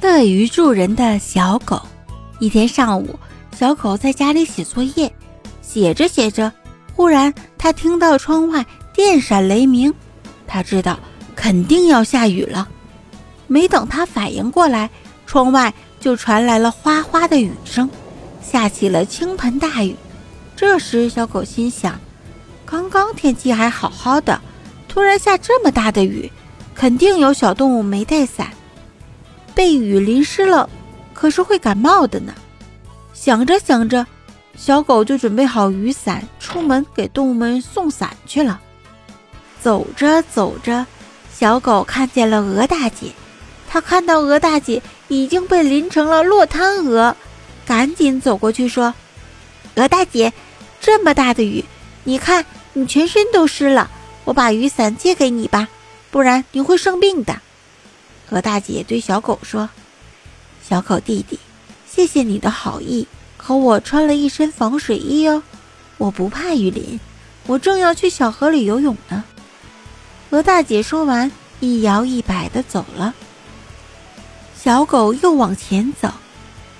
乐于助人的小狗。一天上午，小狗在家里写作业，写着写着，忽然它听到窗外电闪雷鸣，它知道肯定要下雨了。没等他反应过来，窗外就传来了哗哗的雨声，下起了倾盆大雨。这时，小狗心想：刚刚天气还好好的，突然下这么大的雨，肯定有小动物没带伞。被雨淋湿了，可是会感冒的呢。想着想着，小狗就准备好雨伞，出门给动物们送伞去了。走着走着，小狗看见了鹅大姐。它看到鹅大姐已经被淋成了落汤鹅，赶紧走过去说：“鹅大姐，这么大的雨，你看你全身都湿了，我把雨伞借给你吧，不然你会生病的。”鹅大姐对小狗说：“小狗弟弟，谢谢你的好意，可我穿了一身防水衣哦，我不怕雨淋，我正要去小河里游泳呢。”鹅大姐说完，一摇一摆地走了。小狗又往前走，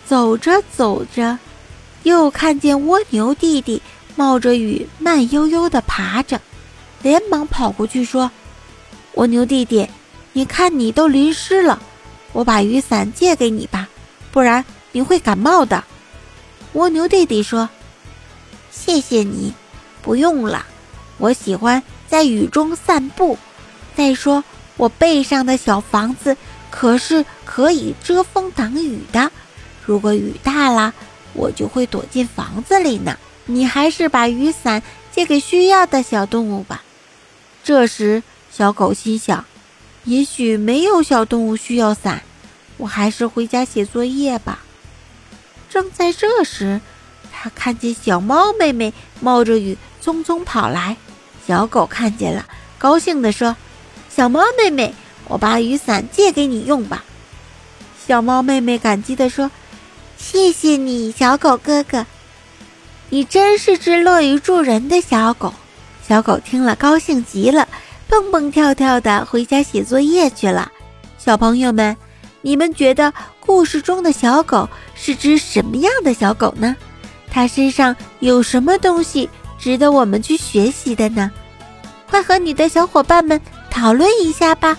走着走着，又看见蜗牛弟弟冒着雨慢悠悠地爬着，连忙跑过去说：“蜗牛弟弟。”你看，你都淋湿了，我把雨伞借给你吧，不然你会感冒的。蜗牛弟弟说：“谢谢你，不用了，我喜欢在雨中散步。再说，我背上的小房子可是可以遮风挡雨的，如果雨大了，我就会躲进房子里呢。你还是把雨伞借给需要的小动物吧。”这时，小狗心想。也许没有小动物需要伞，我还是回家写作业吧。正在这时，他看见小猫妹妹冒着雨匆匆跑来。小狗看见了，高兴地说：“小猫妹妹，我把雨伞借给你用吧。”小猫妹妹感激地说：“谢谢你，小狗哥哥，你真是只乐于助人的小狗。”小狗听了，高兴极了。蹦蹦跳跳的回家写作业去了。小朋友们，你们觉得故事中的小狗是只什么样的小狗呢？它身上有什么东西值得我们去学习的呢？快和你的小伙伴们讨论一下吧。